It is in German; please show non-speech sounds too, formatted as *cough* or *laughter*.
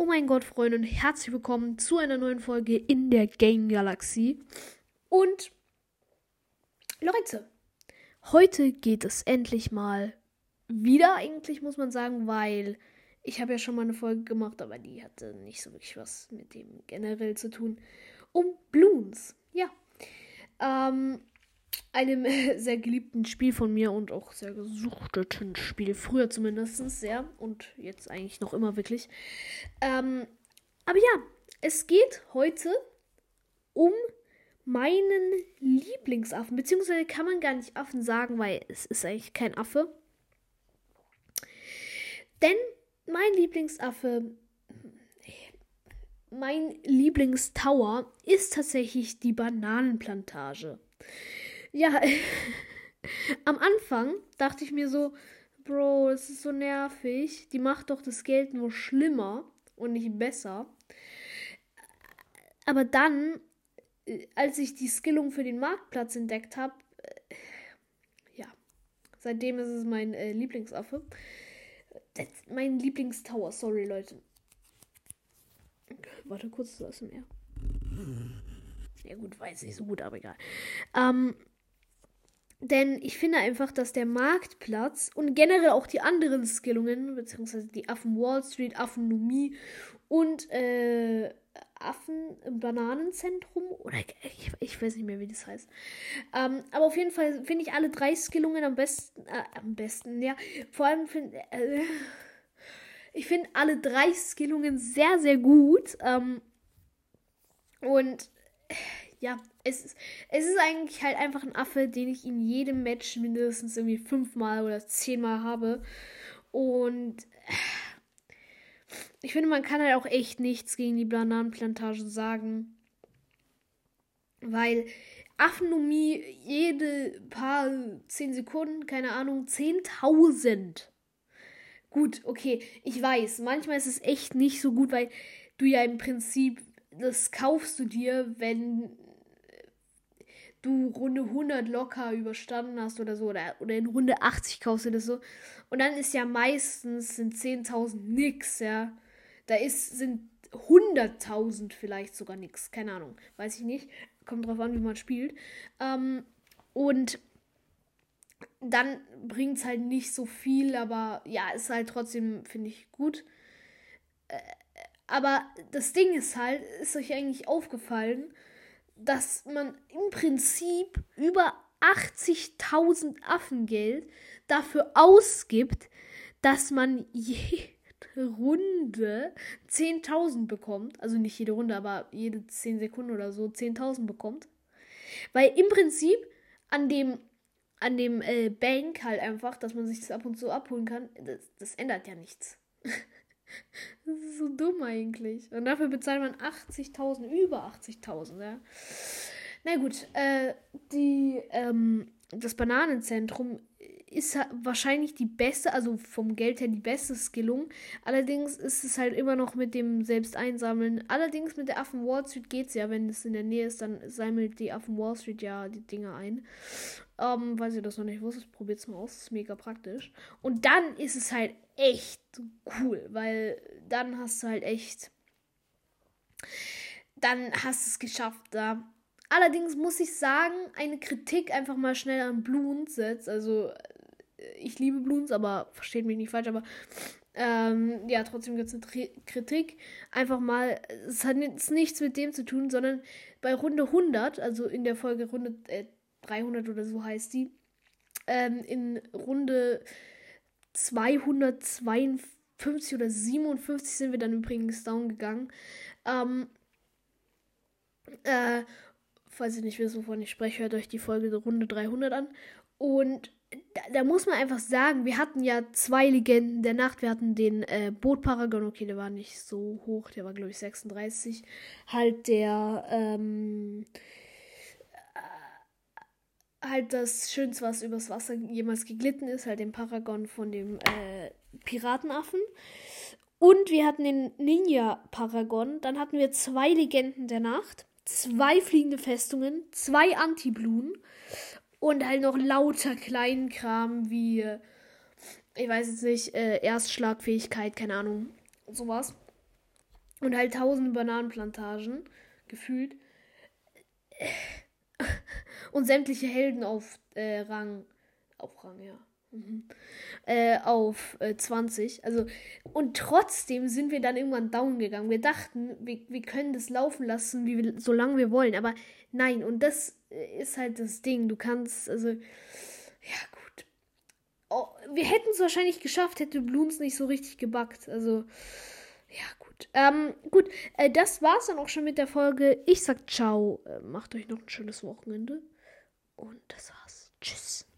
Oh mein Gott, Freunde, und herzlich willkommen zu einer neuen Folge in der Game Galaxie. Und Leute, heute geht es endlich mal wieder, eigentlich muss man sagen, weil ich habe ja schon mal eine Folge gemacht, aber die hatte nicht so wirklich was mit dem generell zu tun. Um Bloons, ja. Ähm, einem *laughs* sehr geliebten Spiel von mir und auch sehr gesuchteten Spiel. Früher zumindest sehr und jetzt eigentlich noch immer wirklich. Ähm, aber ja, es geht heute um meinen Lieblingsaffen. Beziehungsweise kann man gar nicht Affen sagen, weil es ist eigentlich kein Affe. Denn mein Lieblingsaffe, mein Lieblingstower ist tatsächlich die Bananenplantage. Ja, *laughs* am Anfang dachte ich mir so, Bro, das ist so nervig. Die macht doch das Geld nur schlimmer und nicht besser. Aber dann, äh, als ich die Skillung für den Marktplatz entdeckt habe, äh, ja, seitdem ist es mein äh, Lieblingsaffe. Mein Lieblingstower, sorry Leute. Warte kurz, das ist mehr. Ja gut, weiß nicht so gut, aber egal. Ähm, denn ich finde einfach, dass der Marktplatz und generell auch die anderen Skillungen, beziehungsweise die Affen Wall Street, Affennomie und äh, Affen im Bananenzentrum, oder ich, ich, weiß nicht mehr, wie das heißt. Ähm, aber auf jeden Fall finde ich alle drei Skillungen am besten, äh, am besten, ja. Vor allem finde äh, ich finde alle drei Skillungen sehr, sehr gut. Ähm, und ja, es ist, es ist eigentlich halt einfach ein Affe, den ich in jedem Match mindestens irgendwie fünfmal oder zehnmal habe. Und ich finde, man kann halt auch echt nichts gegen die Bananenplantage sagen. Weil Affenomie jede paar zehn Sekunden, keine Ahnung, 10.000. Gut, okay, ich weiß, manchmal ist es echt nicht so gut, weil du ja im Prinzip, das kaufst du dir, wenn du Runde 100 locker überstanden hast oder so, oder, oder in Runde 80 kaufst du das so. Und dann ist ja meistens sind 10.000 nix, ja. Da ist, sind 100.000 vielleicht sogar nix, keine Ahnung, weiß ich nicht. Kommt drauf an, wie man spielt. Ähm, und dann bringt es halt nicht so viel, aber ja, ist halt trotzdem, finde ich, gut. Äh, aber das Ding ist halt, ist euch eigentlich aufgefallen, dass man im Prinzip über 80.000 Affengeld dafür ausgibt, dass man jede Runde 10.000 bekommt. Also nicht jede Runde, aber jede 10 Sekunden oder so 10.000 bekommt. Weil im Prinzip an dem, an dem äh, Bank halt einfach, dass man sich das ab und zu abholen kann, das, das ändert ja nichts. *laughs* Das ist so dumm eigentlich. Und dafür bezahlt man 80.000, über 80.000, ja. Na gut, äh, die, ähm, das Bananenzentrum ist wahrscheinlich die beste, also vom Geld her die beste Skillung. Allerdings ist es halt immer noch mit dem selbst einsammeln. Allerdings mit der Affen Wall Street geht es ja, wenn es in der Nähe ist, dann sammelt die Affen Wall Street ja die Dinge ein. Ähm, falls ihr das noch nicht wusstet, probiert es mal aus. Ist mega praktisch. Und dann ist es halt echt cool, weil dann hast du halt echt. Dann hast du es geschafft, da. Allerdings muss ich sagen, eine Kritik einfach mal schnell an Bloons setzt. Also, ich liebe Bloons, aber versteht mich nicht falsch, aber ähm, ja, trotzdem gibt es eine Tri Kritik. Einfach mal, es hat jetzt nichts mit dem zu tun, sondern bei Runde 100, also in der Folge Runde äh, 300 oder so heißt die, ähm, in Runde 252 oder 57 sind wir dann übrigens down gegangen. Ähm, äh, falls ihr nicht wisst, wovon ich spreche, hört euch die Folge Runde 300 an. Und da, da, muss man einfach sagen, wir hatten ja zwei Legenden der Nacht. Wir hatten den äh, Boot Paragon, okay, der war nicht so hoch, der war glaube ich 36. Halt der, ähm, halt das Schönste, was übers Wasser jemals geglitten ist, halt den Paragon von dem äh, Piratenaffen. Und wir hatten den Ninja Paragon. Dann hatten wir zwei Legenden der Nacht, zwei fliegende Festungen, zwei Anti-Blumen und halt noch lauter kleinen Kram wie, ich weiß jetzt nicht, äh, Erstschlagfähigkeit, keine Ahnung, sowas. Und halt tausende Bananenplantagen, gefühlt. *laughs* Und sämtliche Helden auf äh, Rang. Auf Rang, ja. Äh, auf äh, 20. Also, und trotzdem sind wir dann irgendwann down gegangen. Wir dachten, wir, wir können das laufen lassen, wie wir, solange wir wollen. Aber nein, und das ist halt das Ding. Du kannst, also, ja, gut. Oh, wir hätten es wahrscheinlich geschafft, hätte Bloons nicht so richtig gebackt. Also, ja, gut. Ähm, gut, äh, das war's dann auch schon mit der Folge. Ich sag ciao. Äh, macht euch noch ein schönes Wochenende. Und das war's. Tschüss.